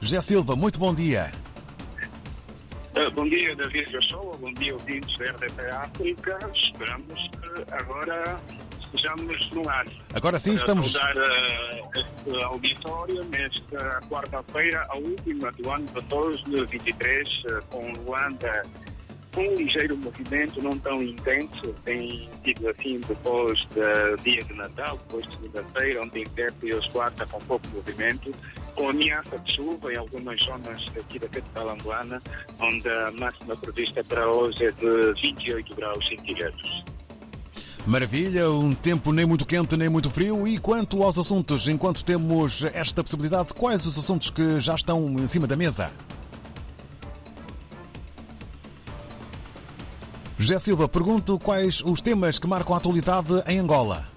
José Silva, muito bom dia. Uh, bom dia, David Gassola. Bom dia, ouvintes da RDP África. Esperamos que agora estejamos no ar. Agora sim estamos. Para saudar uh, este auditório nesta quarta-feira, a última do ano de 2023, uh, com Luanda com um ligeiro movimento, não tão intenso, tem sido assim depois do dia de Natal, depois de segunda-feira, ontem terça e hoje quarta com pouco movimento, com ameaça de chuva em algumas zonas aqui da capital angolana, onde a máxima prevista para hoje é de 28 graus centígrados. Maravilha, um tempo nem muito quente nem muito frio. E quanto aos assuntos, enquanto temos esta possibilidade, quais os assuntos que já estão em cima da mesa? José Silva, pergunto quais os temas que marcam a atualidade em Angola.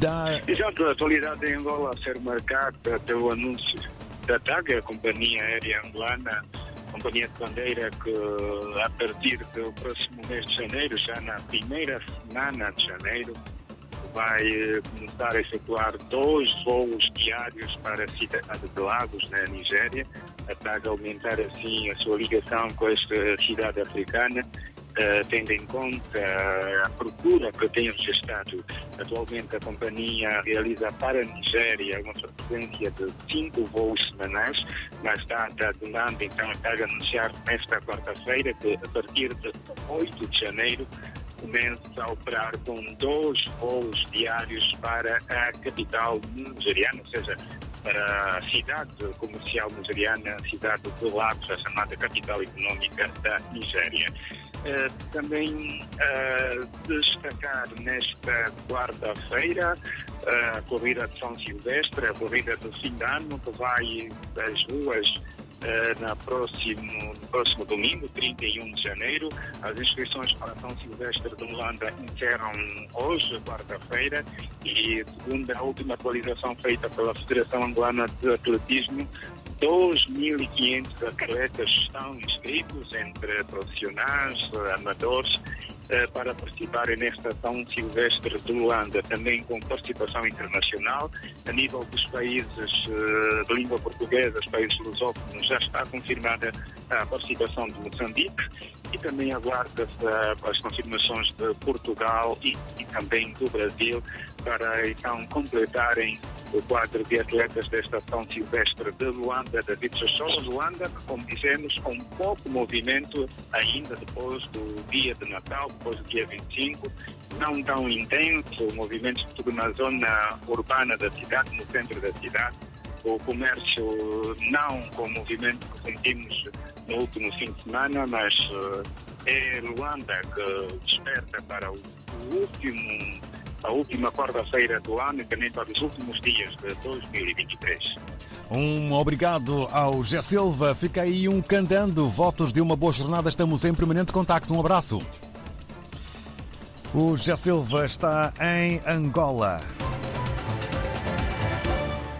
Da... Exato, a atualidade em Angola a ser marcada pelo anúncio da TAG, a companhia aérea angolana, companhia de bandeira que a partir do próximo mês de janeiro, já na primeira semana de janeiro, vai eh, começar a efetuar dois voos diários para a cidade de Lagos, na Nigéria, para aumentar assim a sua ligação com esta cidade africana. Uh, tendo em conta a procura que tem registrado. Atualmente a companhia realiza para a Nigéria uma frequência de cinco voos semanais, mas está, está demanda então está a anunciar nesta quarta-feira que a partir de 8 de janeiro começa a operar com dois voos diários para a capital nigeriana, ou seja, para a cidade comercial nigeriana, a cidade de Lagos, a chamada capital económica da Nigéria. Uh, também uh, destacar nesta quarta-feira uh, a corrida de São Silvestre, a corrida do fim de ano, que vai das ruas eh, na próximo, no próximo domingo, 31 de janeiro. As inscrições para São Silvestre de Holanda encerram hoje, quarta-feira, e segundo a última atualização feita pela Federação Angolana de Atletismo, 2.500 atletas estão inscritos entre profissionais, amadores para participarem nesta São Silvestre de Luanda, também com participação internacional. A nível dos países eh, de língua portuguesa, os países lusófonos, já está confirmada a participação de Moçambique e também aguarda-se eh, as confirmações de Portugal e, e também do Brasil para então completarem o quadro de atletas desta São Silvestre de Luanda, da Vitsachola Luanda, que, como dizemos, com pouco movimento ainda depois do dia de Natal, depois do dia 25, não tão intenso, o movimento tudo na zona urbana da cidade, no centro da cidade, o comércio não com o movimento que sentimos no último fim de semana, mas é Luanda que desperta para o último a última quarta-feira do ano e também para os últimos dias de 2023. Um obrigado ao Gé Silva. Fica aí um cantando. Votos de uma boa jornada. Estamos em permanente contacto. Um abraço. O Gé Silva está em Angola.